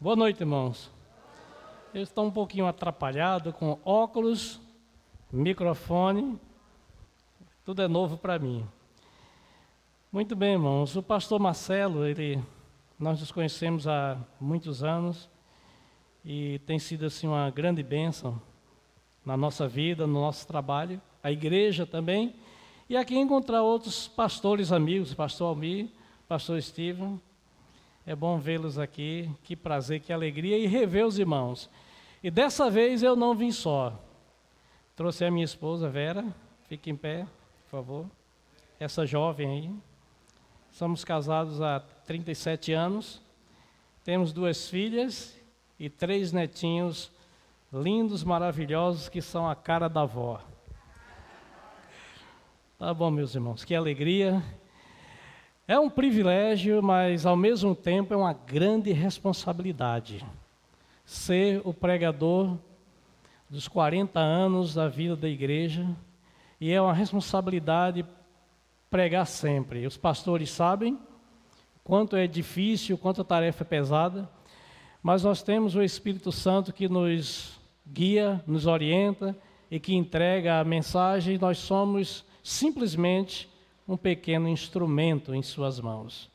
Boa noite, irmãos. Eu estou um pouquinho atrapalhado com óculos, microfone, tudo é novo para mim. Muito bem, irmãos. O pastor Marcelo, ele, nós nos conhecemos há muitos anos e tem sido assim uma grande bênção na nossa vida, no nosso trabalho, a igreja também. E aqui encontrar outros pastores amigos, pastor Almir, pastor Steven, é bom vê-los aqui, que prazer, que alegria e rever os irmãos. E dessa vez eu não vim só. Trouxe a minha esposa Vera, fique em pé, por favor. Essa jovem aí. Somos casados há 37 anos. Temos duas filhas e três netinhos lindos, maravilhosos, que são a cara da avó. Tá bom, meus irmãos, que alegria. É um privilégio, mas ao mesmo tempo é uma grande responsabilidade ser o pregador dos 40 anos da vida da igreja e é uma responsabilidade pregar sempre. Os pastores sabem quanto é difícil, quanto a tarefa é pesada, mas nós temos o Espírito Santo que nos guia, nos orienta e que entrega a mensagem, nós somos simplesmente um pequeno instrumento em suas mãos.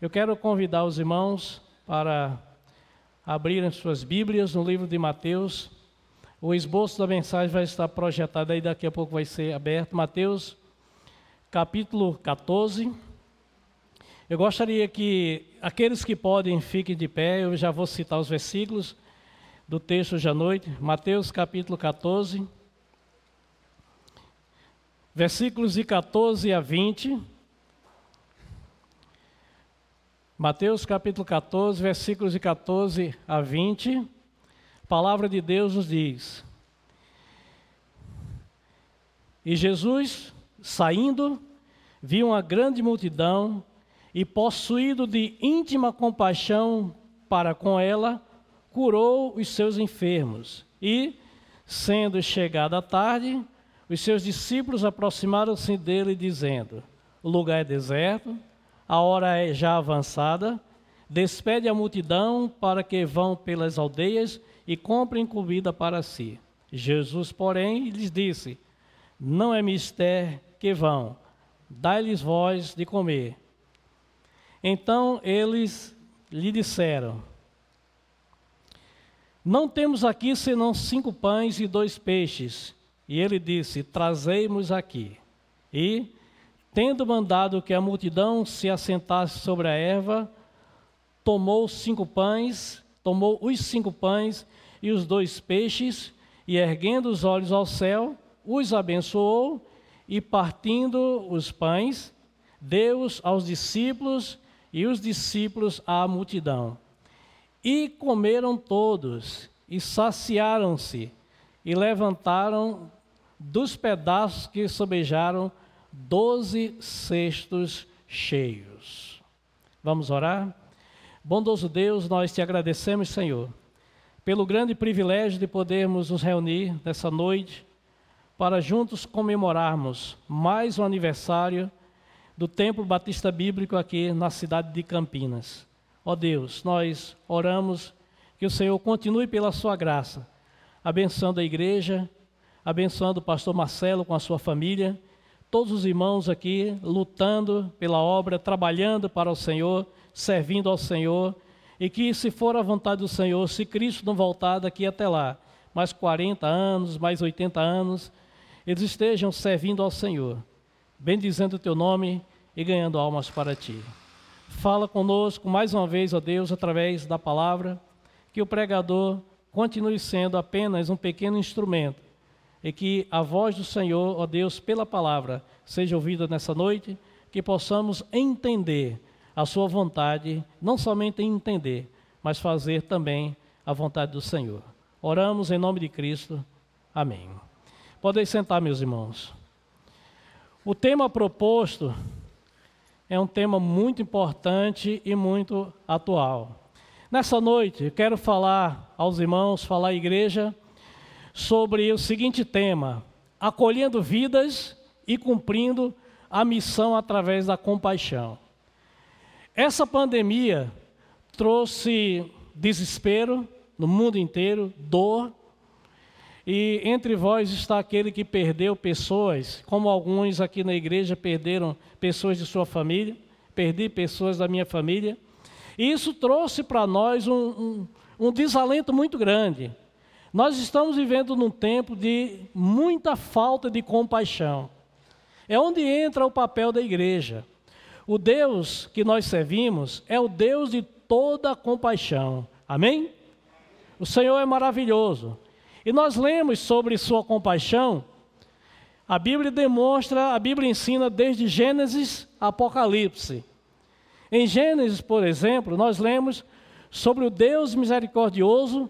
Eu quero convidar os irmãos para abrirem suas Bíblias no livro de Mateus. O esboço da mensagem vai estar projetado aí, daqui a pouco vai ser aberto. Mateus, capítulo 14. Eu gostaria que aqueles que podem fiquem de pé, eu já vou citar os versículos do texto de à noite. Mateus, capítulo 14 versículos de 14 a 20. Mateus capítulo 14, versículos de 14 a 20. A palavra de Deus nos diz: E Jesus, saindo, viu uma grande multidão e, possuído de íntima compaixão para com ela, curou os seus enfermos. E, sendo chegada a tarde, os seus discípulos aproximaram-se dele, dizendo: O lugar é deserto, a hora é já avançada. Despede a multidão para que vão pelas aldeias e comprem comida para si. Jesus, porém, lhes disse: Não é mister que vão, dai-lhes voz de comer. Então eles lhe disseram: Não temos aqui senão cinco pães e dois peixes. E ele disse: Trazei-mos aqui. E, tendo mandado que a multidão se assentasse sobre a erva, tomou cinco pães, tomou os cinco pães e os dois peixes, e erguendo os olhos ao céu, os abençoou, e partindo os pães, deu-os aos discípulos, e os discípulos à multidão. E comeram todos, e saciaram-se, e levantaram dos pedaços que sobejaram, doze cestos cheios. Vamos orar? Bondoso Deus, nós te agradecemos, Senhor, pelo grande privilégio de podermos nos reunir nessa noite para juntos comemorarmos mais um aniversário do Templo Batista Bíblico aqui na cidade de Campinas. Ó Deus, nós oramos que o Senhor continue pela sua graça, abençoando a igreja abençoando o pastor Marcelo com a sua família, todos os irmãos aqui lutando pela obra, trabalhando para o Senhor, servindo ao Senhor, e que, se for a vontade do Senhor, se Cristo não voltar daqui até lá, mais 40 anos, mais 80 anos, eles estejam servindo ao Senhor, bendizendo o teu nome e ganhando almas para ti. Fala conosco mais uma vez, ó Deus, através da palavra, que o pregador continue sendo apenas um pequeno instrumento e que a voz do Senhor, ó Deus, pela palavra, seja ouvida nessa noite, que possamos entender a Sua vontade, não somente entender, mas fazer também a vontade do Senhor. Oramos em nome de Cristo. Amém. Podem sentar, meus irmãos. O tema proposto é um tema muito importante e muito atual. Nessa noite, eu quero falar aos irmãos, falar à igreja, sobre o seguinte tema: acolhendo vidas e cumprindo a missão através da compaixão. Essa pandemia trouxe desespero no mundo inteiro, dor. E entre vós está aquele que perdeu pessoas, como alguns aqui na igreja perderam pessoas de sua família, perdi pessoas da minha família. E isso trouxe para nós um, um, um desalento muito grande. Nós estamos vivendo num tempo de muita falta de compaixão. É onde entra o papel da igreja. O Deus que nós servimos é o Deus de toda compaixão. Amém? O Senhor é maravilhoso. E nós lemos sobre sua compaixão. A Bíblia demonstra, a Bíblia ensina desde Gênesis a Apocalipse. Em Gênesis, por exemplo, nós lemos sobre o Deus misericordioso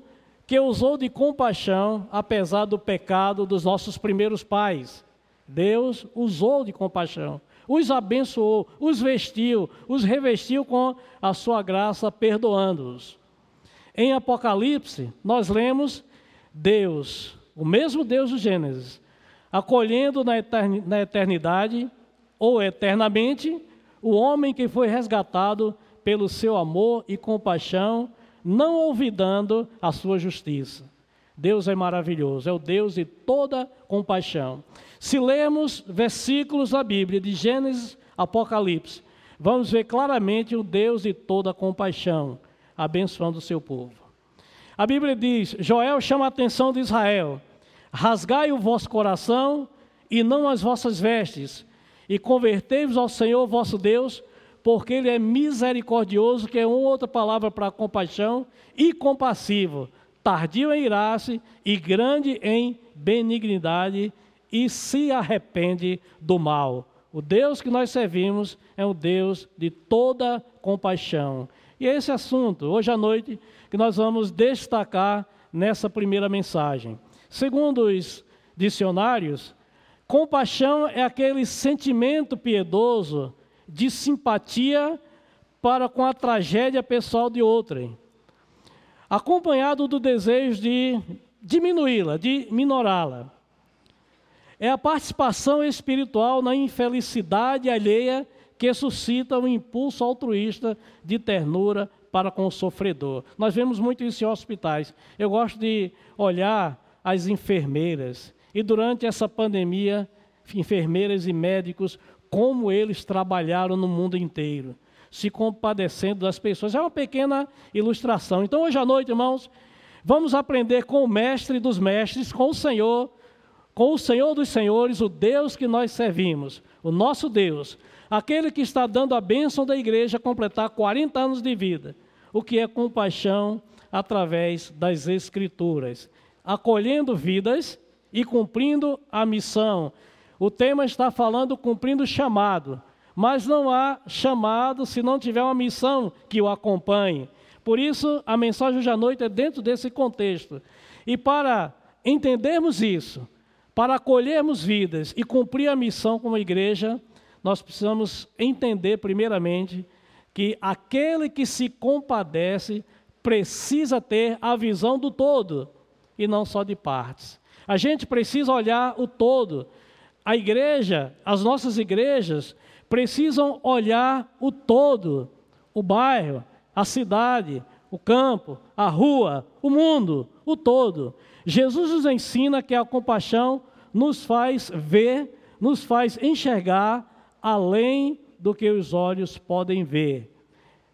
que usou de compaixão apesar do pecado dos nossos primeiros pais. Deus usou de compaixão, os abençoou, os vestiu, os revestiu com a sua graça, perdoando-os. Em Apocalipse, nós lemos Deus, o mesmo Deus do Gênesis, acolhendo na eternidade ou eternamente o homem que foi resgatado pelo seu amor e compaixão, não olvidando a sua justiça. Deus é maravilhoso, é o Deus de toda compaixão. Se lermos versículos da Bíblia, de Gênesis, Apocalipse, vamos ver claramente o Deus de toda compaixão, abençoando o seu povo. A Bíblia diz: Joel chama a atenção de Israel: rasgai o vosso coração e não as vossas vestes, e convertei-vos ao Senhor vosso Deus, porque Ele é misericordioso, que é uma outra palavra para compaixão, e compassivo, tardio em irar-se e grande em benignidade, e se arrepende do mal. O Deus que nós servimos é o Deus de toda compaixão. E é esse assunto, hoje à noite, que nós vamos destacar nessa primeira mensagem. Segundo os dicionários, compaixão é aquele sentimento piedoso de simpatia para com a tragédia pessoal de outrem, acompanhado do desejo de diminuí-la, de minorá-la. É a participação espiritual na infelicidade alheia que suscita um impulso altruísta de ternura para com o sofredor. Nós vemos muito isso em hospitais. Eu gosto de olhar as enfermeiras e durante essa pandemia, enfermeiras e médicos, como eles trabalharam no mundo inteiro, se compadecendo das pessoas. É uma pequena ilustração. Então, hoje à noite, irmãos, vamos aprender com o mestre dos mestres, com o Senhor, com o Senhor dos senhores, o Deus que nós servimos, o nosso Deus, aquele que está dando a bênção da igreja completar 40 anos de vida, o que é compaixão através das Escrituras, acolhendo vidas e cumprindo a missão. O tema está falando cumprindo o chamado, mas não há chamado se não tiver uma missão que o acompanhe. Por isso, a mensagem hoje à noite é dentro desse contexto. E para entendermos isso, para acolhermos vidas e cumprir a missão como igreja, nós precisamos entender, primeiramente, que aquele que se compadece precisa ter a visão do todo e não só de partes. A gente precisa olhar o todo. A igreja, as nossas igrejas, precisam olhar o todo: o bairro, a cidade, o campo, a rua, o mundo, o todo. Jesus nos ensina que a compaixão nos faz ver, nos faz enxergar além do que os olhos podem ver.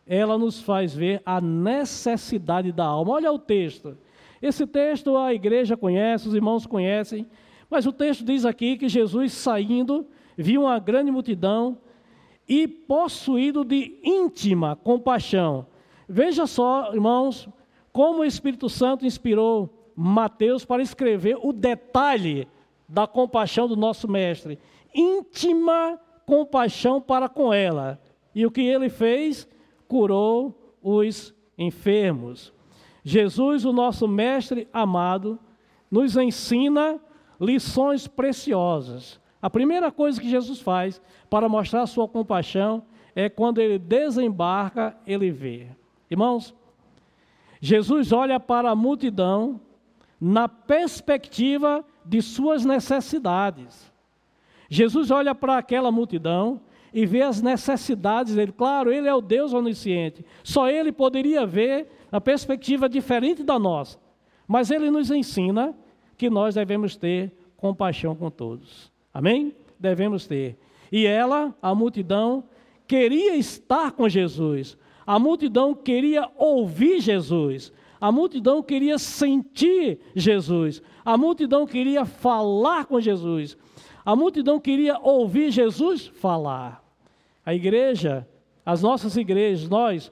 Ela nos faz ver a necessidade da alma. Olha o texto. Esse texto a igreja conhece, os irmãos conhecem, mas o texto diz aqui que Jesus saindo, viu uma grande multidão e possuído de íntima compaixão. Veja só, irmãos, como o Espírito Santo inspirou Mateus para escrever o detalhe da compaixão do nosso mestre. Íntima compaixão para com ela. E o que ele fez? Curou os enfermos. Jesus, o nosso mestre amado, nos ensina lições preciosas. A primeira coisa que Jesus faz para mostrar sua compaixão é quando ele desembarca, ele vê. Irmãos, Jesus olha para a multidão na perspectiva de suas necessidades. Jesus olha para aquela multidão e ver as necessidades dele. Claro, ele é o Deus onisciente. Só ele poderia ver a perspectiva diferente da nossa. Mas ele nos ensina que nós devemos ter compaixão com todos. Amém? Devemos ter. E ela, a multidão, queria estar com Jesus. A multidão queria ouvir Jesus. A multidão queria sentir Jesus. A multidão queria falar com Jesus. A multidão queria ouvir Jesus falar. A igreja, as nossas igrejas, nós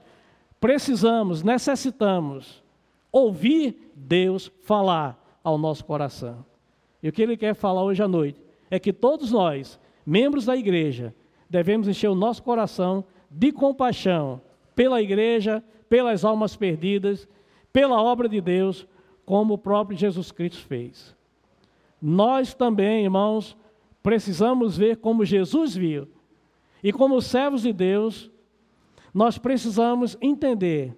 precisamos, necessitamos ouvir Deus falar ao nosso coração. E o que ele quer falar hoje à noite é que todos nós, membros da igreja, devemos encher o nosso coração de compaixão pela igreja, pelas almas perdidas, pela obra de Deus, como o próprio Jesus Cristo fez. Nós também, irmãos, precisamos ver como Jesus viu. E como servos de Deus, nós precisamos entender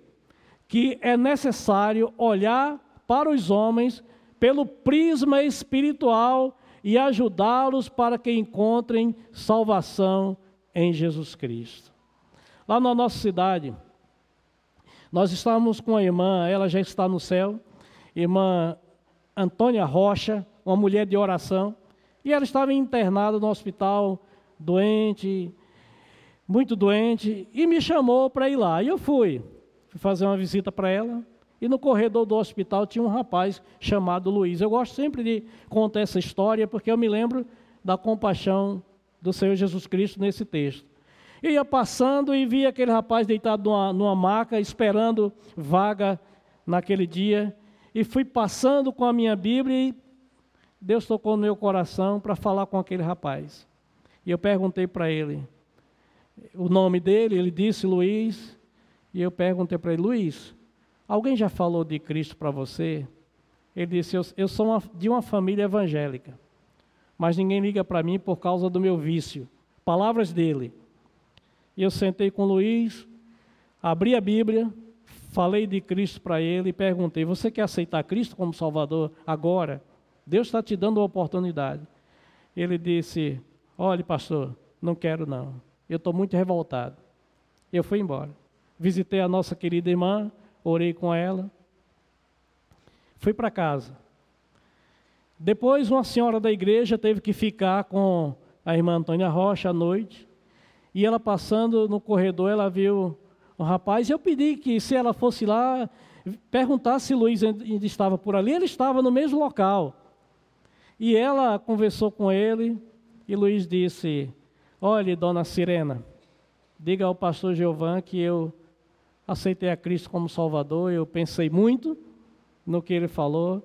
que é necessário olhar para os homens pelo prisma espiritual e ajudá-los para que encontrem salvação em Jesus Cristo. Lá na nossa cidade, nós estávamos com a irmã, ela já está no céu, irmã Antônia Rocha, uma mulher de oração, e ela estava internada no hospital, doente, muito doente, e me chamou para ir lá. E eu fui, fui fazer uma visita para ela. E no corredor do hospital tinha um rapaz chamado Luiz. Eu gosto sempre de contar essa história porque eu me lembro da compaixão do Senhor Jesus Cristo nesse texto. Eu ia passando e vi aquele rapaz deitado numa, numa maca, esperando vaga naquele dia. E fui passando com a minha Bíblia e Deus tocou no meu coração para falar com aquele rapaz. E eu perguntei para ele o nome dele, ele disse Luiz. E eu perguntei para ele, Luiz, alguém já falou de Cristo para você? Ele disse, eu, sou uma, de uma família evangélica, mas ninguém liga para mim por causa do meu vício. Palavras dele. E eu sentei com o Luiz, abri a Bíblia, falei de Cristo para ele e perguntei: Você quer aceitar Cristo como Salvador agora? Deus está te dando uma oportunidade. Ele disse: Olhe, pastor, não quero não. Eu estou muito revoltado. Eu fui embora. Visitei a nossa querida irmã, orei com ela. Fui para casa. Depois, uma senhora da igreja teve que ficar com a irmã Antônia Rocha à noite. E ela passando no corredor, ela viu um rapaz. E eu pedi que, se ela fosse lá, perguntasse se Luiz ainda estava por ali. Ele estava no mesmo local. E ela conversou com ele e Luiz disse: Olhe, dona Sirena, diga ao pastor Giovan que eu aceitei a Cristo como Salvador, eu pensei muito no que ele falou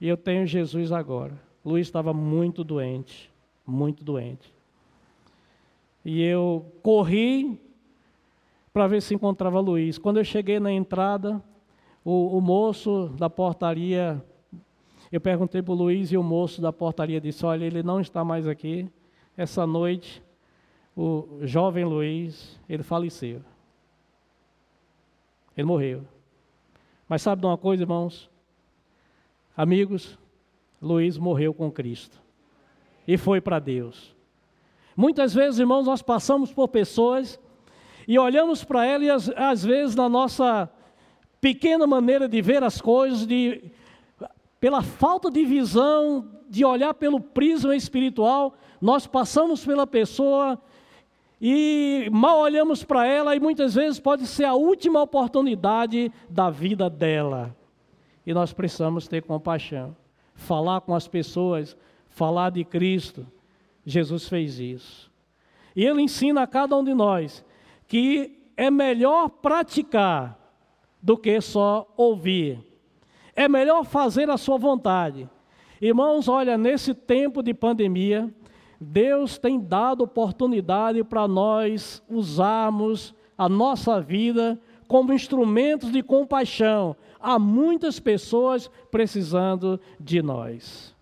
e eu tenho Jesus agora. Luiz estava muito doente, muito doente. E eu corri para ver se encontrava Luiz. Quando eu cheguei na entrada, o, o moço da portaria eu perguntei para o Luiz e o moço da portaria disse: Olha, ele não está mais aqui. Essa noite, o jovem Luiz, ele faleceu. Ele morreu. Mas sabe de uma coisa, irmãos? Amigos, Luiz morreu com Cristo e foi para Deus. Muitas vezes, irmãos, nós passamos por pessoas e olhamos para elas às vezes na nossa pequena maneira de ver as coisas, de pela falta de visão, de olhar pelo prisma espiritual, nós passamos pela pessoa e mal olhamos para ela e muitas vezes pode ser a última oportunidade da vida dela. E nós precisamos ter compaixão, falar com as pessoas, falar de Cristo. Jesus fez isso. E ele ensina a cada um de nós que é melhor praticar do que só ouvir. É melhor fazer a sua vontade. Irmãos, olha, nesse tempo de pandemia, Deus tem dado oportunidade para nós usarmos a nossa vida como instrumentos de compaixão. Há muitas pessoas precisando de nós.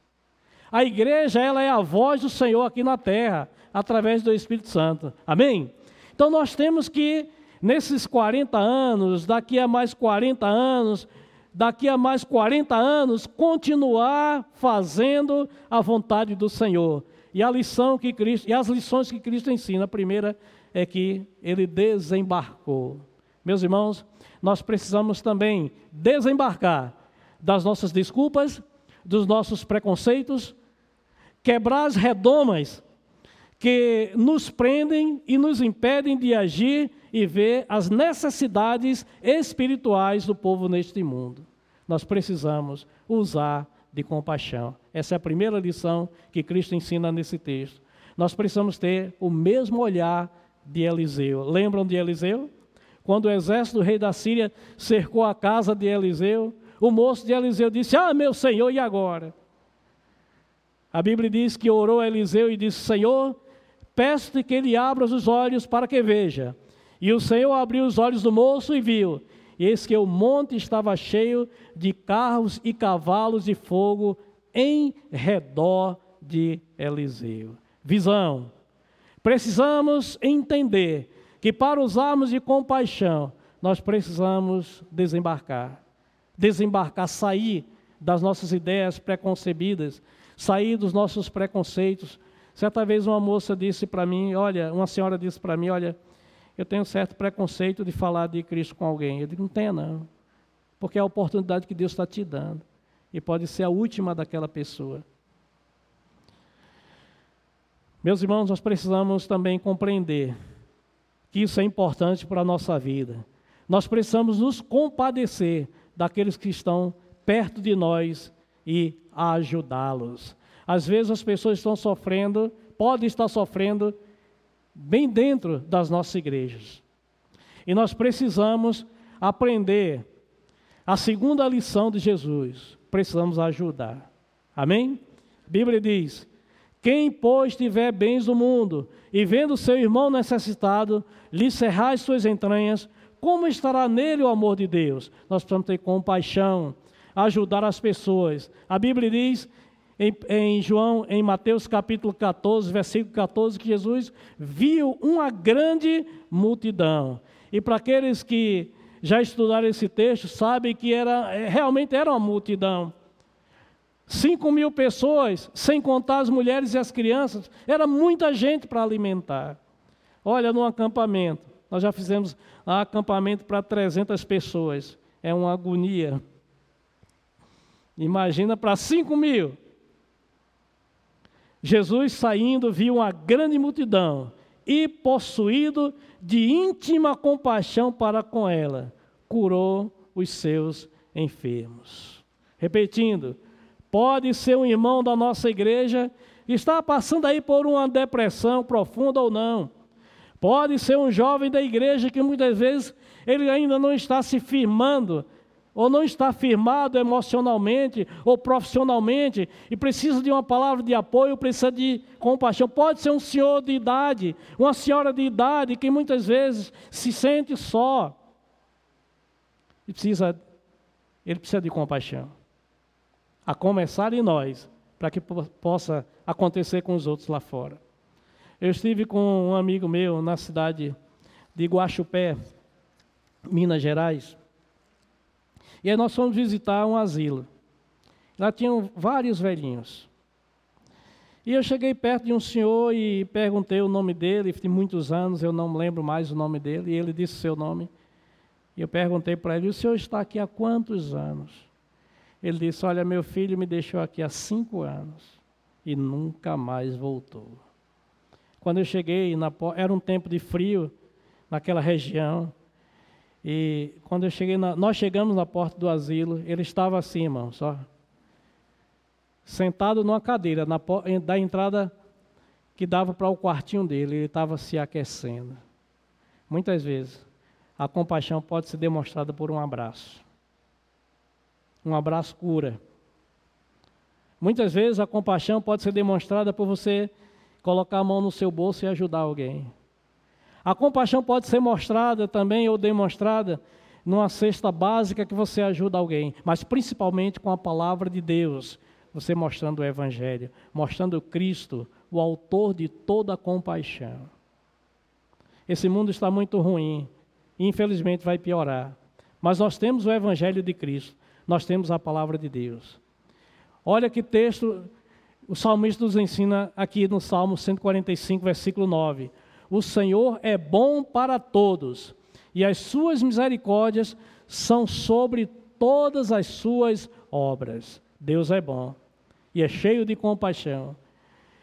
A igreja, ela é a voz do Senhor aqui na terra, através do Espírito Santo. Amém? Então nós temos que, nesses 40 anos, daqui a mais 40 anos, daqui a mais 40 anos, continuar fazendo a vontade do Senhor. E a lição que Cristo, e as lições que Cristo ensina, a primeira é que ele desembarcou. Meus irmãos, nós precisamos também desembarcar das nossas desculpas, dos nossos preconceitos, quebrar as redomas que nos prendem e nos impedem de agir e ver as necessidades espirituais do povo neste mundo. Nós precisamos usar de compaixão. Essa é a primeira lição que Cristo ensina nesse texto. Nós precisamos ter o mesmo olhar de Eliseu. Lembram de Eliseu? Quando o exército do rei da Síria cercou a casa de Eliseu, o moço de Eliseu disse: Ah, meu senhor, e agora? A Bíblia diz que orou Eliseu e disse: Senhor, peço-te que ele abra os olhos para que veja. E o Senhor abriu os olhos do moço e viu. E eis que o monte estava cheio de carros e cavalos de fogo em redor de Eliseu. Visão. Precisamos entender que para usarmos de compaixão, nós precisamos desembarcar. Desembarcar, sair das nossas ideias preconcebidas, sair dos nossos preconceitos. Certa vez uma moça disse para mim, olha, uma senhora disse para mim, olha, eu tenho certo preconceito de falar de Cristo com alguém. Eu digo, não tenha não, porque é a oportunidade que Deus está te dando. E pode ser a última daquela pessoa. Meus irmãos, nós precisamos também compreender que isso é importante para a nossa vida. Nós precisamos nos compadecer daqueles que estão perto de nós e ajudá-los. Às vezes as pessoas estão sofrendo, podem estar sofrendo bem dentro das nossas igrejas. E nós precisamos aprender a segunda lição de Jesus. Precisamos ajudar. Amém? A Bíblia diz: Quem, pois, tiver bens do mundo e vendo seu irmão necessitado, lhe cerrar as suas entranhas, como estará nele o amor de Deus? Nós precisamos ter compaixão, ajudar as pessoas. A Bíblia diz em, em, João, em Mateus capítulo 14, versículo 14, que Jesus viu uma grande multidão. E para aqueles que já estudaram esse texto, sabem que era, é, realmente era uma multidão. Cinco mil pessoas, sem contar as mulheres e as crianças, era muita gente para alimentar. Olha, no acampamento, nós já fizemos acampamento para 300 pessoas, é uma agonia. Imagina para 5 mil. Jesus saindo viu uma grande multidão e, possuído de íntima compaixão para com ela, curou os seus enfermos. Repetindo, pode ser um irmão da nossa igreja que está passando aí por uma depressão profunda ou não. Pode ser um jovem da igreja que muitas vezes ele ainda não está se firmando ou não está firmado emocionalmente ou profissionalmente e precisa de uma palavra de apoio, precisa de compaixão. Pode ser um senhor de idade, uma senhora de idade que muitas vezes se sente só. E precisa, ele precisa de compaixão. A começar em nós, para que possa acontecer com os outros lá fora. Eu estive com um amigo meu na cidade de Guaxupé, Minas Gerais. E aí nós fomos visitar um asilo. Lá tinham vários velhinhos. E eu cheguei perto de um senhor e perguntei o nome dele, tem muitos anos, eu não lembro mais o nome dele, e ele disse o seu nome. E eu perguntei para ele, o senhor está aqui há quantos anos? Ele disse, olha, meu filho me deixou aqui há cinco anos e nunca mais voltou. Quando eu cheguei, na, era um tempo de frio naquela região, e quando eu cheguei, na, nós chegamos na porta do asilo, ele estava assim, irmão, só sentado numa cadeira na, da entrada que dava para o quartinho dele, ele estava se aquecendo. Muitas vezes, a compaixão pode ser demonstrada por um abraço. Um abraço cura. Muitas vezes a compaixão pode ser demonstrada por você colocar a mão no seu bolso e ajudar alguém. A compaixão pode ser mostrada também ou demonstrada numa cesta básica que você ajuda alguém, mas principalmente com a palavra de Deus, você mostrando o Evangelho, mostrando Cristo, o autor de toda a compaixão. Esse mundo está muito ruim, e infelizmente vai piorar, mas nós temos o Evangelho de Cristo, nós temos a palavra de Deus. Olha que texto o salmista nos ensina aqui no Salmo 145, versículo 9: O Senhor é bom para todos, e as suas misericórdias são sobre todas as suas obras. Deus é bom e é cheio de compaixão.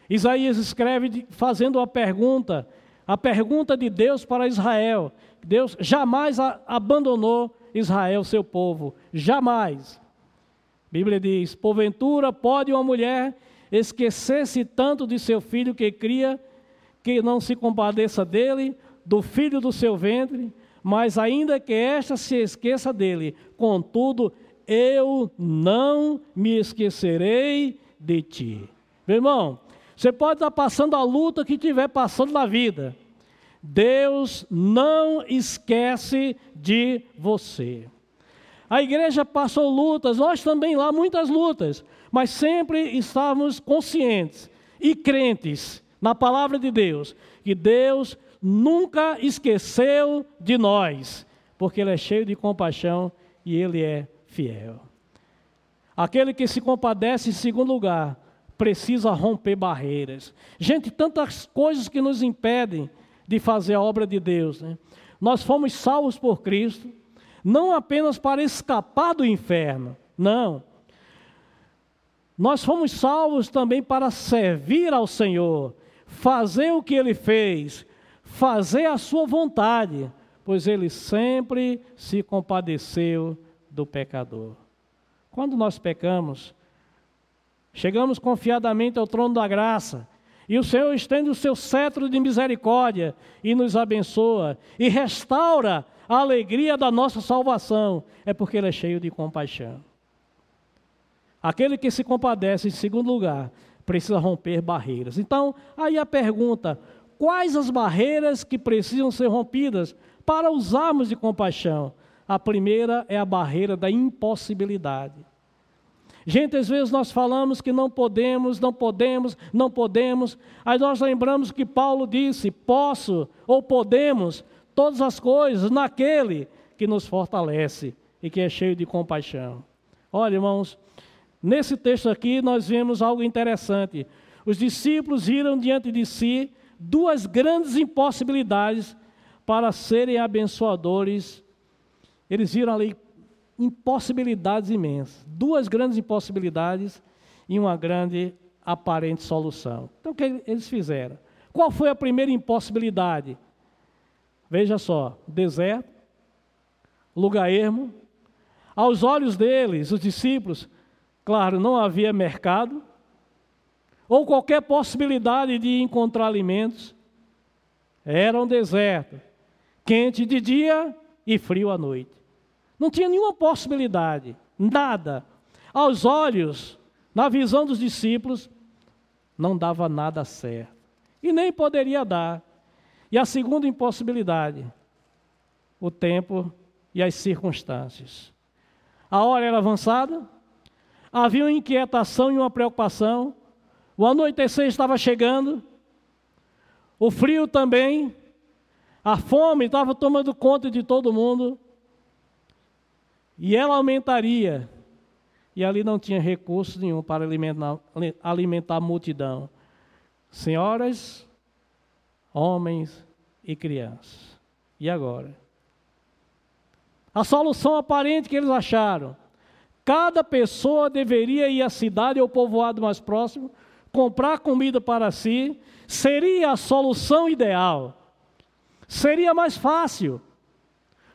Isaías escreve fazendo uma pergunta, a pergunta de Deus para Israel. Deus jamais abandonou Israel, seu povo, jamais. A Bíblia diz: Porventura pode uma mulher esquecer-se tanto de seu filho que cria, que não se compadeça dele, do filho do seu ventre, mas ainda que esta se esqueça dele, contudo, eu não me esquecerei de ti. Meu irmão, você pode estar passando a luta que estiver passando na vida. Deus não esquece de você. A igreja passou lutas, nós também lá muitas lutas, mas sempre estávamos conscientes e crentes na palavra de Deus, que Deus nunca esqueceu de nós, porque Ele é cheio de compaixão e Ele é fiel. Aquele que se compadece, em segundo lugar, precisa romper barreiras. Gente, tantas coisas que nos impedem de fazer a obra de Deus. Né? Nós fomos salvos por Cristo, não apenas para escapar do inferno, não. Nós fomos salvos também para servir ao Senhor, fazer o que Ele fez, fazer a Sua vontade, pois Ele sempre se compadeceu do pecador. Quando nós pecamos, chegamos confiadamente ao trono da graça, e o Senhor estende o seu cetro de misericórdia e nos abençoa e restaura a alegria da nossa salvação, é porque Ele é cheio de compaixão. Aquele que se compadece, em segundo lugar, precisa romper barreiras. Então, aí a pergunta: quais as barreiras que precisam ser rompidas para usarmos de compaixão? A primeira é a barreira da impossibilidade. Gente, às vezes nós falamos que não podemos, não podemos, não podemos. Aí nós lembramos que Paulo disse: posso ou podemos todas as coisas naquele que nos fortalece e que é cheio de compaixão. Olha, irmãos, nesse texto aqui nós vemos algo interessante. Os discípulos viram diante de si duas grandes impossibilidades para serem abençoadores. Eles viram ali impossibilidades imensas. Duas grandes impossibilidades e uma grande aparente solução. Então, o que eles fizeram? Qual foi a primeira impossibilidade? Veja só: deserto, lugar ermo. Aos olhos deles, os discípulos, claro, não havia mercado, ou qualquer possibilidade de encontrar alimentos. Era um deserto, quente de dia e frio à noite. Não tinha nenhuma possibilidade, nada. Aos olhos, na visão dos discípulos, não dava nada certo. E nem poderia dar. E a segunda impossibilidade, o tempo e as circunstâncias. A hora era avançada, havia uma inquietação e uma preocupação, o anoitecer estava chegando, o frio também, a fome estava tomando conta de todo mundo, e ela aumentaria. E ali não tinha recurso nenhum para alimentar, alimentar a multidão. Senhoras, homens e crianças. E agora? A solução aparente que eles acharam: cada pessoa deveria ir à cidade ou povoado mais próximo, comprar comida para si, seria a solução ideal. Seria mais fácil.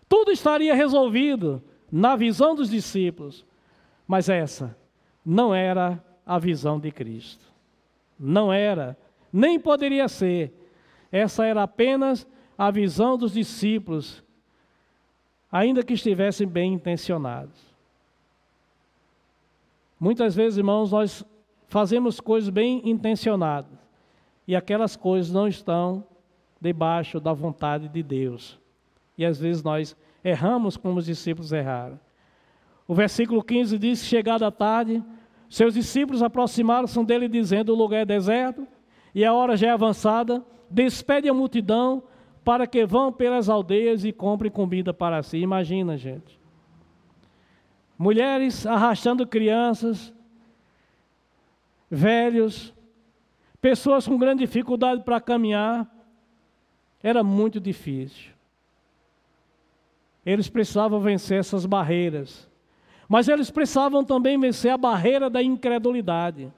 Tudo estaria resolvido na visão dos discípulos, mas essa não era a visão de Cristo. Não era, nem poderia ser. Essa era apenas a visão dos discípulos, ainda que estivessem bem intencionados. Muitas vezes, irmãos, nós fazemos coisas bem intencionadas e aquelas coisas não estão debaixo da vontade de Deus. E às vezes nós erramos como os discípulos erraram. O versículo 15 diz: Chegada a tarde, seus discípulos aproximaram-se dele, dizendo: O lugar é deserto e a hora já é avançada. Despede a multidão para que vão pelas aldeias e comprem comida para si. Imagina, gente. Mulheres arrastando crianças, velhos, pessoas com grande dificuldade para caminhar. Era muito difícil. Eles precisavam vencer essas barreiras. Mas eles precisavam também vencer a barreira da incredulidade.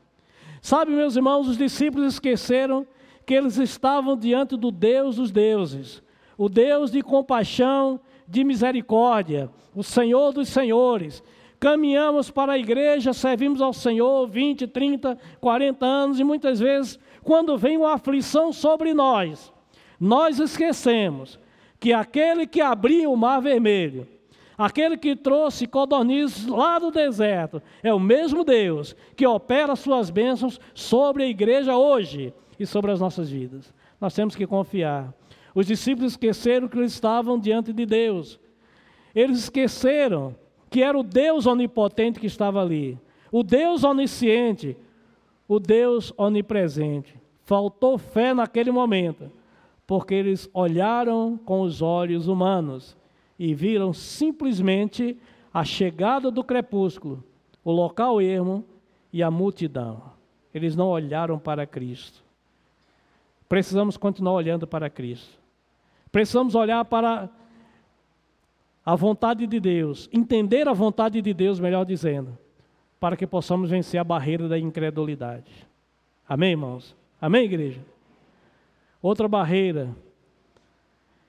Sabe, meus irmãos, os discípulos esqueceram que eles estavam diante do Deus dos deuses, o Deus de compaixão, de misericórdia, o Senhor dos senhores. Caminhamos para a igreja, servimos ao Senhor 20, 30, 40 anos e muitas vezes, quando vem uma aflição sobre nós, nós esquecemos que aquele que abriu o mar vermelho, aquele que trouxe codornizes lá do deserto, é o mesmo Deus que opera suas bênçãos sobre a igreja hoje e sobre as nossas vidas. Nós temos que confiar. Os discípulos esqueceram que eles estavam diante de Deus. Eles esqueceram que era o Deus onipotente que estava ali, o Deus onisciente, o Deus onipresente. Faltou fé naquele momento porque eles olharam com os olhos humanos e viram simplesmente a chegada do crepúsculo, o local ermo e a multidão. Eles não olharam para Cristo. Precisamos continuar olhando para Cristo. Precisamos olhar para a vontade de Deus, entender a vontade de Deus, melhor dizendo, para que possamos vencer a barreira da incredulidade. Amém, irmãos? Amém, igreja? Outra barreira.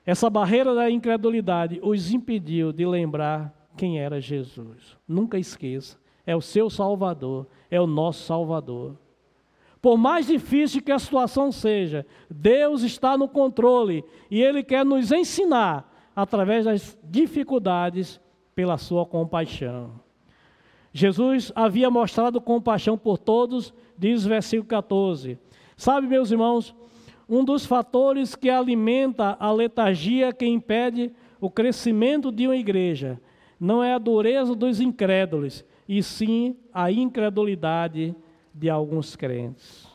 Essa barreira da incredulidade os impediu de lembrar quem era Jesus. Nunca esqueça. É o seu Salvador, é o nosso Salvador. Por mais difícil que a situação seja, Deus está no controle e Ele quer nos ensinar, através das dificuldades, pela sua compaixão. Jesus havia mostrado compaixão por todos, diz o versículo 14. Sabe, meus irmãos, um dos fatores que alimenta a letargia que impede o crescimento de uma igreja não é a dureza dos incrédulos, e sim a incredulidade de alguns crentes.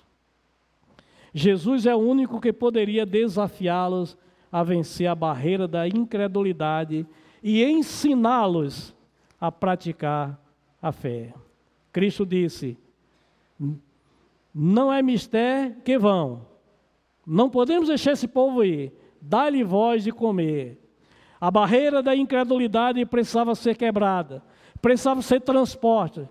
Jesus é o único que poderia desafiá-los a vencer a barreira da incredulidade e ensiná-los a praticar a fé. Cristo disse: Não é mistério que vão, não podemos deixar esse povo ir. Dá-lhe voz de comer. A barreira da incredulidade precisava ser quebrada, precisava ser transporte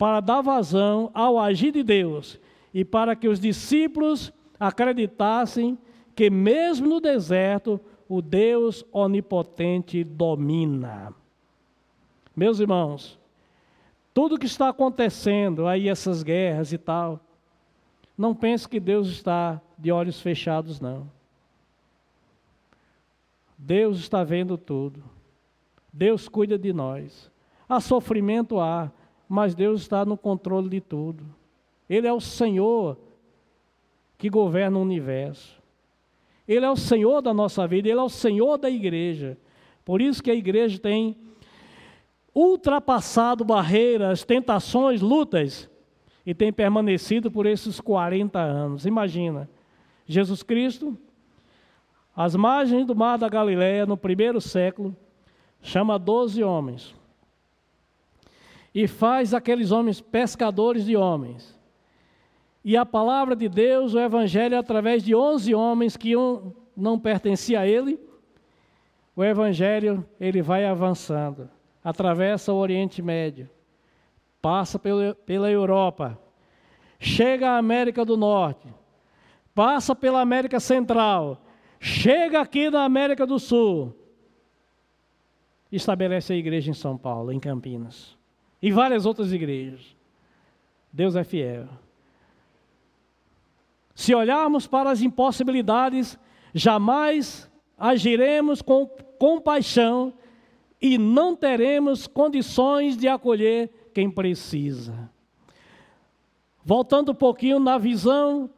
para dar vazão ao agir de Deus e para que os discípulos acreditassem que, mesmo no deserto, o Deus onipotente domina. Meus irmãos, tudo que está acontecendo aí, essas guerras e tal, não pense que Deus está de olhos fechados, não. Deus está vendo tudo. Deus cuida de nós. Há sofrimento, há, mas Deus está no controle de tudo. Ele é o Senhor que governa o universo. Ele é o Senhor da nossa vida, Ele é o Senhor da igreja. Por isso que a igreja tem ultrapassado barreiras, tentações, lutas, e tem permanecido por esses 40 anos. Imagina, Jesus Cristo, às margens do mar da Galiléia no primeiro século, chama doze homens e faz aqueles homens pescadores de homens. E a palavra de Deus, o Evangelho, através de onze homens que um não pertencia a ele, o Evangelho ele vai avançando, atravessa o Oriente Médio, passa pela Europa, chega à América do Norte, passa pela América Central, chega aqui na América do Sul, estabelece a igreja em São Paulo, em Campinas, e várias outras igrejas. Deus é fiel. Se olharmos para as impossibilidades, jamais agiremos com compaixão e não teremos condições de acolher quem precisa. Voltando um pouquinho na visão,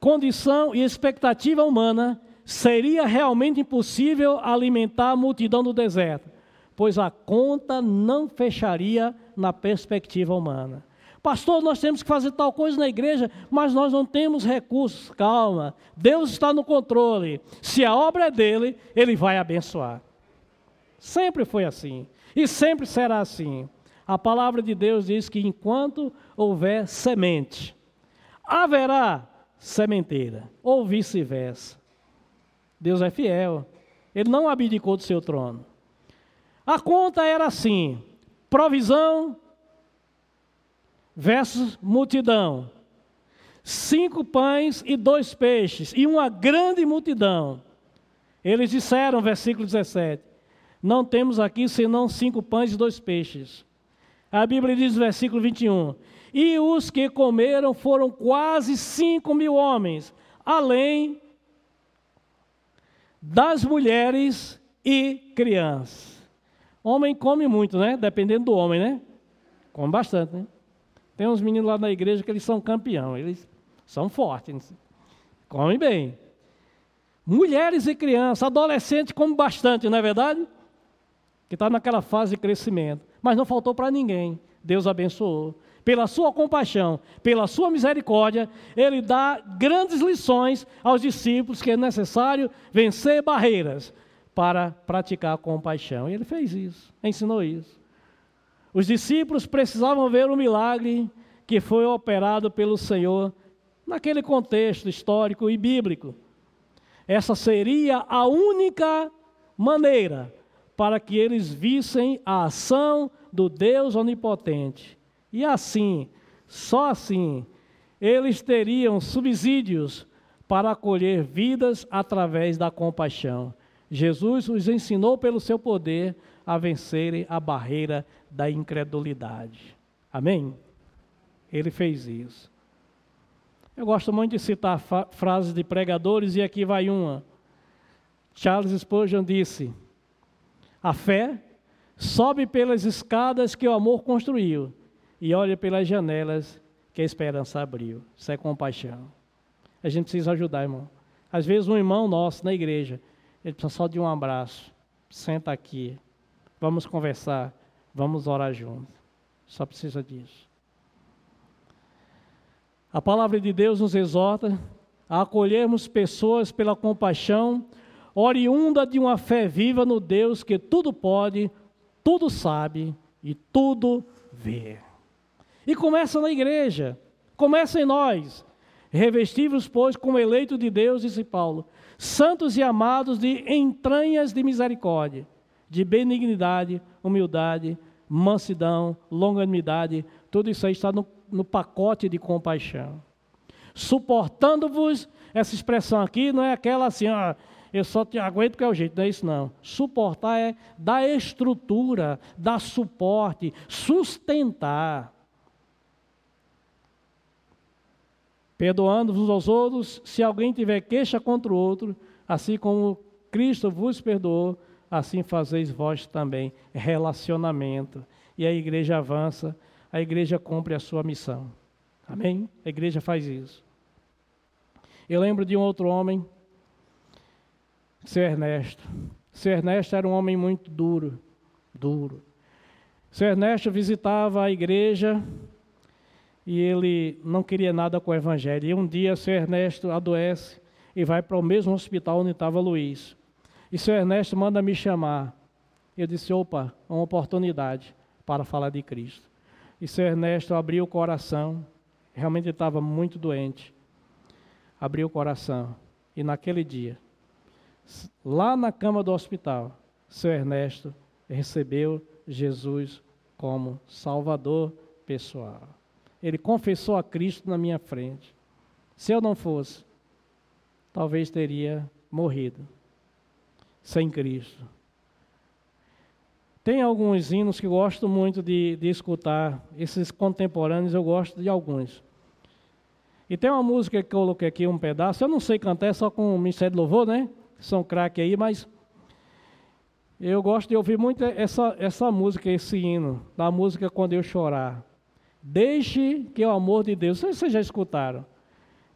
condição e expectativa humana, seria realmente impossível alimentar a multidão do deserto, pois a conta não fecharia na perspectiva humana. Pastor, nós temos que fazer tal coisa na igreja, mas nós não temos recursos. Calma, Deus está no controle. Se a obra é dele, ele vai abençoar. Sempre foi assim e sempre será assim. A palavra de Deus diz que enquanto houver semente, haverá sementeira, ou vice-versa. Deus é fiel. Ele não abdicou do seu trono. A conta era assim: provisão versus multidão. Cinco pães e dois peixes, e uma grande multidão. Eles disseram, versículo 17: Não temos aqui senão cinco pães e dois peixes. A Bíblia diz, versículo 21, e os que comeram foram quase cinco mil homens, além das mulheres e crianças. Homem come muito, né? Dependendo do homem, né? Come bastante, né? Tem uns meninos lá na igreja que eles são campeão, eles são fortes, comem bem. Mulheres e crianças, adolescentes comem bastante, não é verdade? Que está naquela fase de crescimento. Mas não faltou para ninguém. Deus abençoou pela sua compaixão, pela sua misericórdia, ele dá grandes lições aos discípulos que é necessário vencer barreiras para praticar compaixão. E ele fez isso, ensinou isso. Os discípulos precisavam ver o milagre que foi operado pelo Senhor naquele contexto histórico e bíblico. Essa seria a única maneira para que eles vissem a ação do Deus onipotente e assim, só assim, eles teriam subsídios para acolher vidas através da compaixão. Jesus os ensinou pelo seu poder a vencerem a barreira da incredulidade. Amém? Ele fez isso. Eu gosto muito de citar frases de pregadores e aqui vai uma. Charles Spurgeon disse: A fé sobe pelas escadas que o amor construiu e olha pelas janelas que a esperança abriu. Isso é compaixão. A gente precisa ajudar, irmão. Às vezes um irmão nosso na igreja, ele precisa só de um abraço. Senta aqui, vamos conversar, vamos orar juntos. Só precisa disso. A palavra de Deus nos exorta a acolhermos pessoas pela compaixão, oriunda de uma fé viva no Deus que tudo pode, tudo sabe e tudo vê. E começa na igreja, começa em nós. Revestivos, pois, como eleito de Deus, disse Paulo, santos e amados de entranhas de misericórdia, de benignidade, humildade, mansidão, longanimidade, tudo isso aí está no, no pacote de compaixão. Suportando-vos, essa expressão aqui não é aquela assim, ó, eu só te aguento que é o jeito, não é isso não. Suportar é dar estrutura, dar suporte, sustentar. Perdoando-vos aos outros, se alguém tiver queixa contra o outro, assim como Cristo vos perdoou, assim fazeis vós também. Relacionamento. E a igreja avança, a igreja cumpre a sua missão. Amém? A igreja faz isso. Eu lembro de um outro homem, seu Ernesto. Seu Ernesto era um homem muito duro, duro. Seu Ernesto visitava a igreja e ele não queria nada com o evangelho. E um dia, seu Ernesto adoece e vai para o mesmo hospital onde estava Luiz. E seu Ernesto manda me chamar. Eu disse: opa, uma oportunidade para falar de Cristo. E seu Ernesto abriu o coração, realmente estava muito doente. Abriu o coração. E naquele dia, lá na cama do hospital, seu Ernesto recebeu Jesus como Salvador pessoal. Ele confessou a Cristo na minha frente. Se eu não fosse, talvez teria morrido sem Cristo. Tem alguns hinos que gosto muito de, de escutar, esses contemporâneos eu gosto de alguns. E tem uma música que eu coloquei aqui um pedaço, eu não sei cantar, é só com o Ministério de Louvor, né? São craque aí, mas eu gosto de ouvir muito essa, essa música, esse hino, da música Quando Eu Chorar. Deixe que o amor de Deus, vocês já escutaram,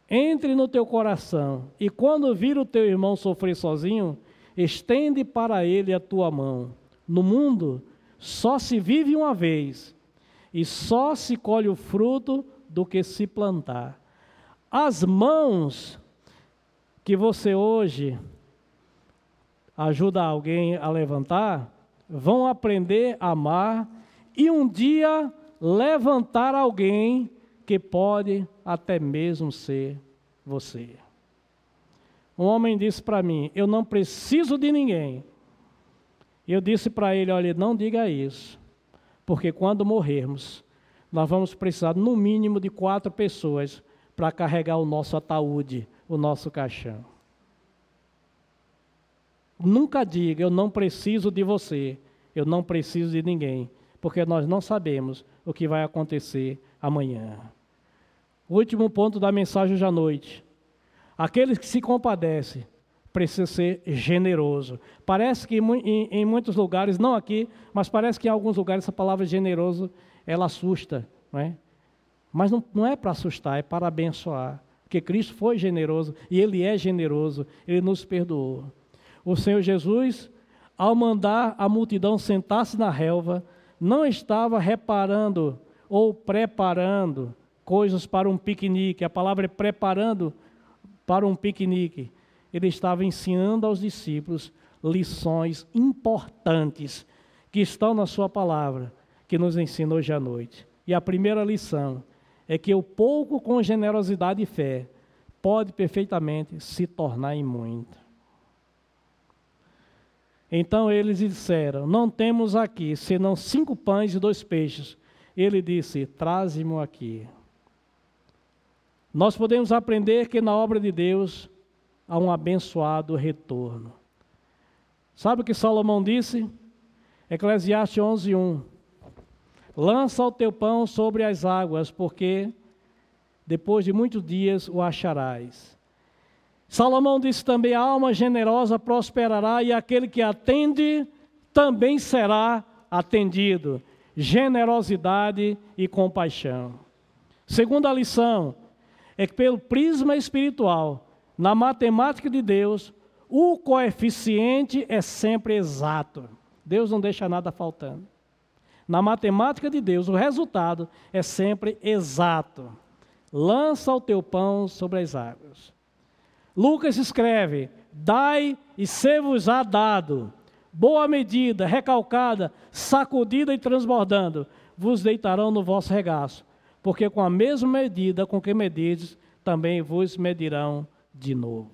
entre no teu coração e quando vir o teu irmão sofrer sozinho, estende para ele a tua mão. No mundo só se vive uma vez e só se colhe o fruto do que se plantar. As mãos que você hoje ajuda alguém a levantar vão aprender a amar e um dia levantar alguém que pode até mesmo ser você. Um homem disse para mim: Eu não preciso de ninguém. Eu disse para ele: Olha, não diga isso, porque quando morrermos, nós vamos precisar no mínimo de quatro pessoas para carregar o nosso ataúde, o nosso caixão. Nunca diga: Eu não preciso de você, eu não preciso de ninguém, porque nós não sabemos o que vai acontecer amanhã. último ponto da mensagem hoje à noite. Aqueles que se compadecem precisa ser generoso. Parece que em, em, muitos lugares, não aqui, mas parece que em alguns lugares essa palavra generoso ela assusta, não é? Mas não, não é para assustar, é para abençoar. Porque Cristo foi generoso e Ele é generoso, Ele nos perdoou. O Senhor Jesus, ao mandar a multidão sentar-se na relva, não estava reparando ou preparando coisas para um piquenique. A palavra é preparando para um piquenique. Ele estava ensinando aos discípulos lições importantes que estão na Sua palavra, que nos ensina hoje à noite. E a primeira lição é que o pouco com generosidade e fé pode perfeitamente se tornar em muito. Então eles disseram: Não temos aqui senão cinco pães e dois peixes. Ele disse: Traze-mo aqui. Nós podemos aprender que na obra de Deus há um abençoado retorno. Sabe o que Salomão disse? Eclesiastes 11:1. Lança o teu pão sobre as águas, porque depois de muitos dias o acharás. Salomão disse também: a alma generosa prosperará e aquele que atende também será atendido. Generosidade e compaixão. Segunda lição: é que pelo prisma espiritual, na matemática de Deus, o coeficiente é sempre exato. Deus não deixa nada faltando. Na matemática de Deus, o resultado é sempre exato. Lança o teu pão sobre as águas. Lucas escreve: Dai e ser-vos-á dado. Boa medida, recalcada, sacudida e transbordando, vos deitarão no vosso regaço porque com a mesma medida com que medides, também vos medirão de novo.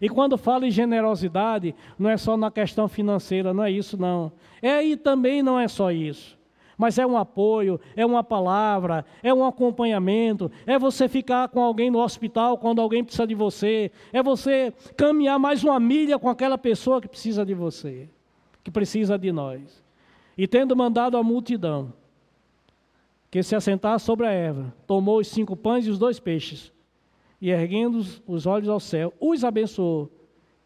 E quando falo em generosidade, não é só na questão financeira, não é isso não. É aí também não é só isso. Mas é um apoio, é uma palavra, é um acompanhamento, é você ficar com alguém no hospital quando alguém precisa de você, é você caminhar mais uma milha com aquela pessoa que precisa de você, que precisa de nós. E tendo mandado a multidão, que se assentasse sobre a erva, tomou os cinco pães e os dois peixes, e erguendo os olhos ao céu, os abençoou,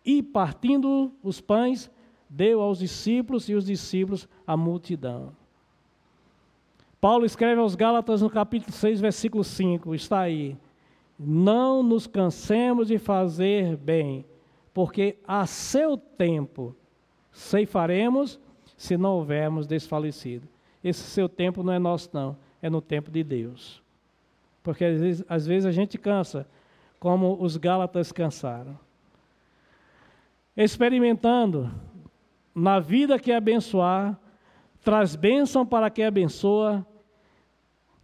e partindo os pães, deu aos discípulos e os discípulos à multidão. Paulo escreve aos Gálatas no capítulo 6, versículo 5, está aí. Não nos cansemos de fazer bem, porque a seu tempo ceifaremos se não houvermos desfalecido. Esse seu tempo não é nosso, não é no tempo de Deus. Porque às vezes, às vezes a gente cansa, como os Gálatas cansaram. Experimentando na vida que abençoar, traz bênção para quem abençoa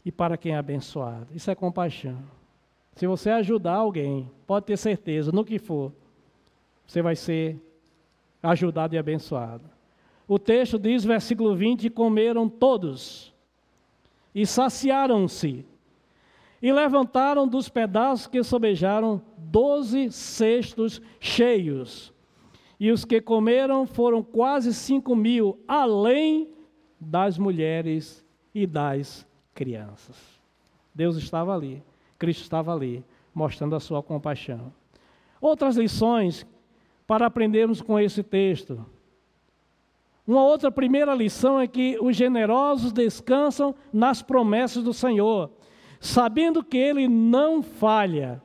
e para quem é abençoado. Isso é compaixão. Se você ajudar alguém, pode ter certeza, no que for, você vai ser ajudado e abençoado. O texto diz, versículo 20: comeram todos e saciaram-se. E levantaram dos pedaços que sobejaram doze cestos cheios. E os que comeram foram quase cinco mil, além das mulheres e das crianças. Deus estava ali, Cristo estava ali, mostrando a sua compaixão. Outras lições para aprendermos com esse texto. Uma outra primeira lição é que os generosos descansam nas promessas do Senhor, sabendo que Ele não falha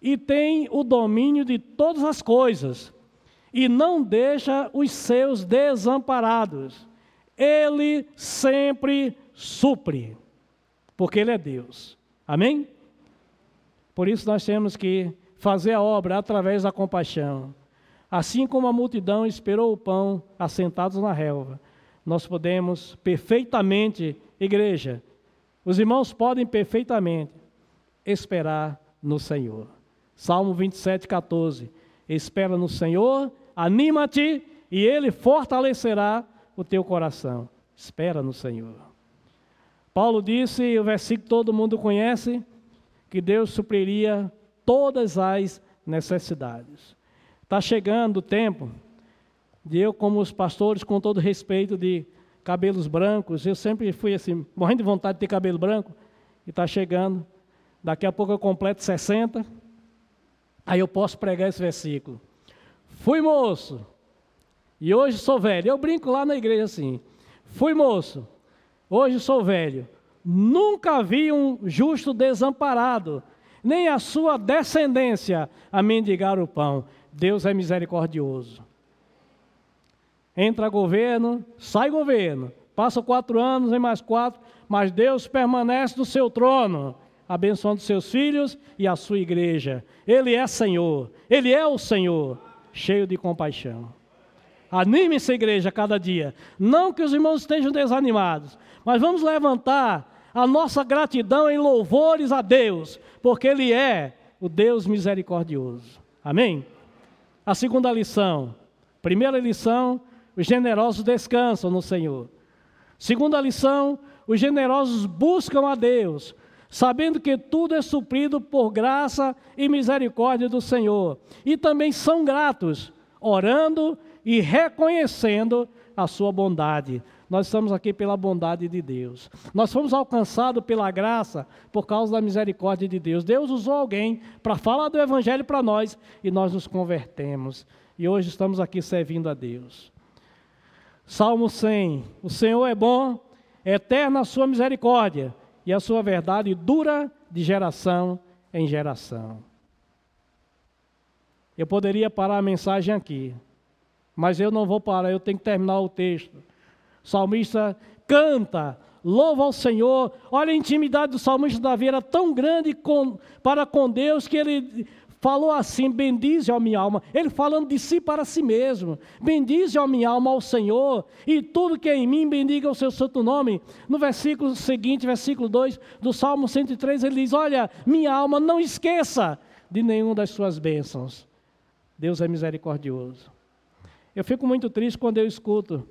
e tem o domínio de todas as coisas e não deixa os seus desamparados. Ele sempre supre, porque Ele é Deus. Amém? Por isso nós temos que fazer a obra através da compaixão. Assim como a multidão esperou o pão assentados na relva, nós podemos perfeitamente, igreja, os irmãos podem perfeitamente esperar no Senhor. Salmo 27, 14. Espera no Senhor, anima-te e Ele fortalecerá o teu coração. Espera no Senhor. Paulo disse, o versículo todo mundo conhece, que Deus supriria todas as necessidades. Está chegando o tempo de eu, como os pastores, com todo respeito de cabelos brancos, eu sempre fui assim, morrendo de vontade de ter cabelo branco, e está chegando. Daqui a pouco eu completo 60, aí eu posso pregar esse versículo. Fui moço, e hoje sou velho. Eu brinco lá na igreja assim. Fui moço, hoje sou velho. Nunca vi um justo desamparado, nem a sua descendência a mendigar o pão. Deus é misericordioso. Entra governo, sai governo. Passa quatro anos, vem mais quatro, mas Deus permanece no seu trono, abençoando seus filhos e a sua igreja. Ele é Senhor, Ele é o Senhor, cheio de compaixão. Anime-se, igreja, cada dia. Não que os irmãos estejam desanimados, mas vamos levantar a nossa gratidão em louvores a Deus, porque Ele é o Deus misericordioso. Amém? A segunda lição. Primeira lição, os generosos descansam no Senhor. Segunda lição, os generosos buscam a Deus, sabendo que tudo é suprido por graça e misericórdia do Senhor. E também são gratos, orando e reconhecendo a sua bondade. Nós estamos aqui pela bondade de Deus. Nós fomos alcançados pela graça por causa da misericórdia de Deus. Deus usou alguém para falar do Evangelho para nós e nós nos convertemos. E hoje estamos aqui servindo a Deus. Salmo 100: O Senhor é bom, é eterna a sua misericórdia e a sua verdade dura de geração em geração. Eu poderia parar a mensagem aqui, mas eu não vou parar, eu tenho que terminar o texto. O salmista canta, louva ao Senhor. Olha a intimidade do salmista Davi era tão grande com, para com Deus que ele falou assim: Bendize, a minha alma. Ele falando de si para si mesmo. Bendize, a minha alma, ao Senhor, e tudo que é em mim, bendiga o seu santo nome. No versículo seguinte, versículo 2 do Salmo 103, ele diz: Olha, minha alma, não esqueça de nenhuma das suas bênçãos. Deus é misericordioso. Eu fico muito triste quando eu escuto,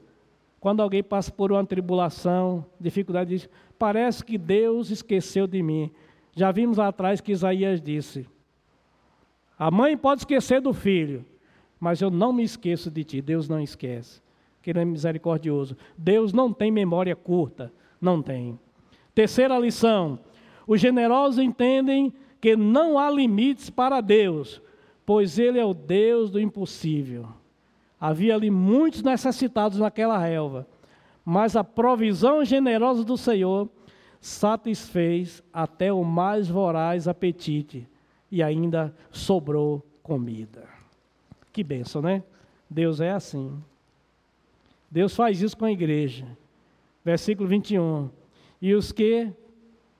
quando alguém passa por uma tribulação, dificuldade, diz: parece que Deus esqueceu de mim. Já vimos lá atrás que Isaías disse: a mãe pode esquecer do filho, mas eu não me esqueço de ti. Deus não esquece, que Ele é misericordioso. Deus não tem memória curta, não tem. Terceira lição: os generosos entendem que não há limites para Deus, pois Ele é o Deus do impossível. Havia ali muitos necessitados naquela relva, mas a provisão generosa do Senhor satisfez até o mais voraz apetite e ainda sobrou comida. Que benção, né? Deus é assim. Deus faz isso com a igreja. Versículo 21. E os que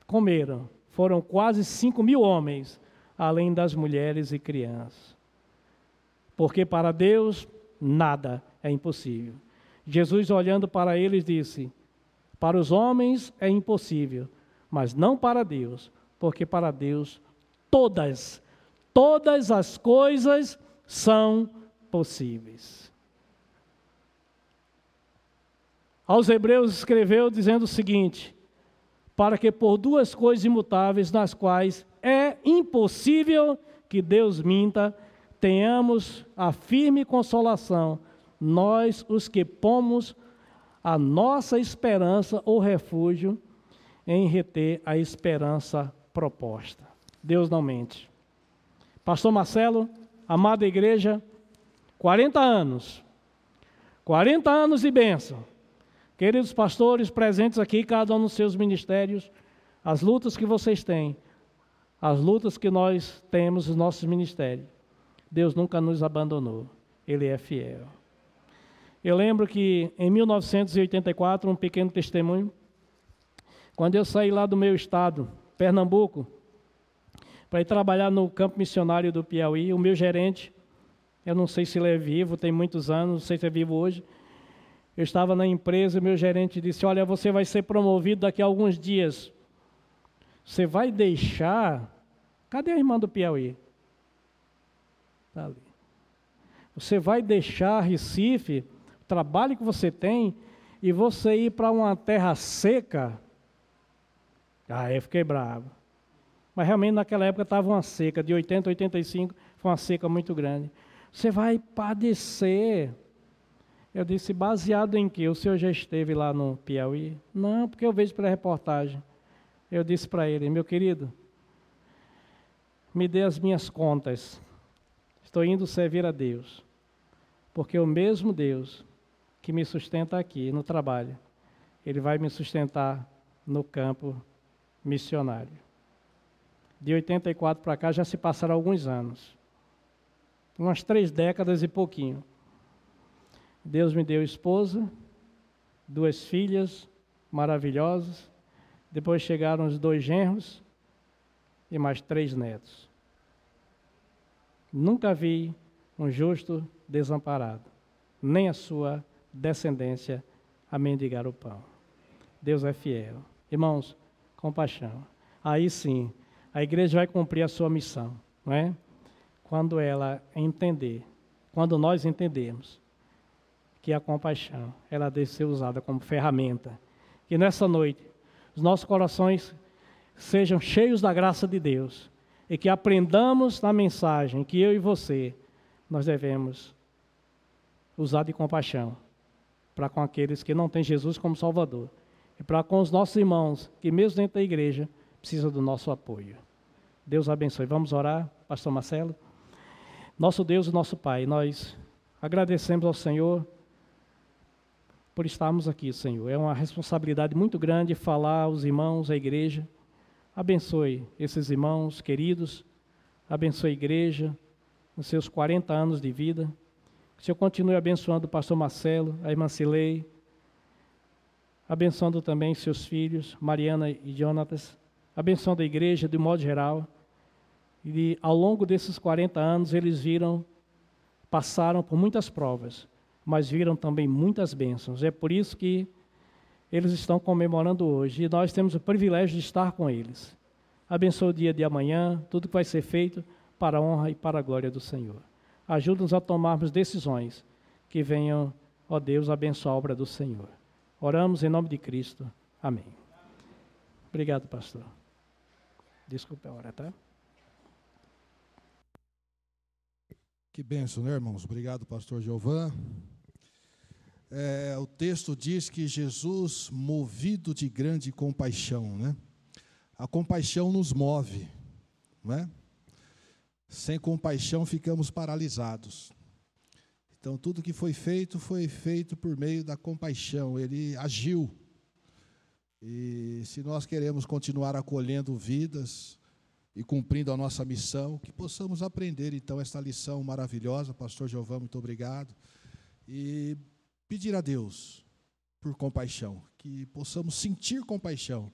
comeram foram quase cinco mil homens, além das mulheres e crianças. Porque para Deus nada é impossível. Jesus, olhando para eles, disse: Para os homens é impossível, mas não para Deus, porque para Deus todas, todas as coisas são possíveis. Aos Hebreus escreveu dizendo o seguinte: para que por duas coisas imutáveis, nas quais é impossível que Deus minta, tenhamos a firme consolação, nós os que pomos a nossa esperança ou refúgio em reter a esperança proposta. Deus não mente. Pastor Marcelo, amada igreja, 40 anos. 40 anos de bênção. Queridos pastores presentes aqui, cada um nos seus ministérios, as lutas que vocês têm, as lutas que nós temos nos nossos ministérios. Deus nunca nos abandonou, Ele é fiel. Eu lembro que em 1984, um pequeno testemunho, quando eu saí lá do meu estado, Pernambuco, para ir trabalhar no campo missionário do Piauí, o meu gerente, eu não sei se ele é vivo, tem muitos anos, não sei se é vivo hoje, Eu estava na empresa e meu gerente disse: Olha, você vai ser promovido daqui a alguns dias. Você vai deixar. Cadê a irmã do Piauí? Está ali. Você vai deixar Recife, o trabalho que você tem, e você ir para uma terra seca. Ah, eu fiquei bravo. Mas realmente naquela época estava uma seca, de 80 a 85, foi uma seca muito grande. Você vai padecer. Eu disse, baseado em que? O senhor já esteve lá no Piauí? Não, porque eu vejo pela reportagem. Eu disse para ele, meu querido, me dê as minhas contas. Estou indo servir a Deus. Porque o mesmo Deus que me sustenta aqui no trabalho, Ele vai me sustentar no campo missionário. De 84 para cá já se passaram alguns anos. Umas três décadas e pouquinho. Deus me deu esposa, duas filhas maravilhosas. Depois chegaram os dois genros e mais três netos. Nunca vi um justo desamparado, nem a sua descendência a mendigar o pão. Deus é fiel. Irmãos, compaixão. Aí sim, a igreja vai cumprir a sua missão, não é? Quando ela entender, quando nós entendemos que a compaixão ela deve ser usada como ferramenta. Que nessa noite os nossos corações sejam cheios da graça de Deus e que aprendamos na mensagem que eu e você nós devemos usar de compaixão para com aqueles que não têm Jesus como Salvador e para com os nossos irmãos que mesmo dentro da igreja precisam do nosso apoio. Deus abençoe. Vamos orar, Pastor Marcelo. Nosso Deus e nosso Pai, nós agradecemos ao Senhor por estarmos aqui, Senhor. É uma responsabilidade muito grande falar aos irmãos, à igreja. Abençoe esses irmãos queridos, abençoe a igreja nos seus 40 anos de vida. Que o Senhor continue abençoando o pastor Marcelo, a irmã abençoando também seus filhos, Mariana e Jonatas, abençoando a igreja de modo geral. E ao longo desses 40 anos eles viram, passaram por muitas provas mas viram também muitas bênçãos. É por isso que eles estão comemorando hoje e nós temos o privilégio de estar com eles. Abençoe o dia de amanhã, tudo que vai ser feito para a honra e para a glória do Senhor. Ajuda-nos a tomarmos decisões que venham, ó Deus, abençoar a obra do Senhor. Oramos em nome de Cristo. Amém. Obrigado, pastor. Desculpe a hora, tá? Que benção, né, irmãos? Obrigado, pastor Giovan. É, o texto diz que Jesus, movido de grande compaixão, né? A compaixão nos move, não é? Sem compaixão ficamos paralisados. Então, tudo que foi feito, foi feito por meio da compaixão. Ele agiu. E se nós queremos continuar acolhendo vidas e cumprindo a nossa missão, que possamos aprender então esta lição maravilhosa. Pastor Giovanni, muito obrigado. E pedir a Deus por compaixão, que possamos sentir compaixão,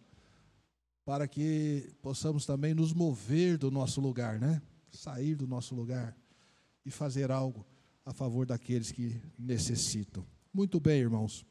para que possamos também nos mover do nosso lugar, né? Sair do nosso lugar e fazer algo a favor daqueles que necessitam. Muito bem, irmãos.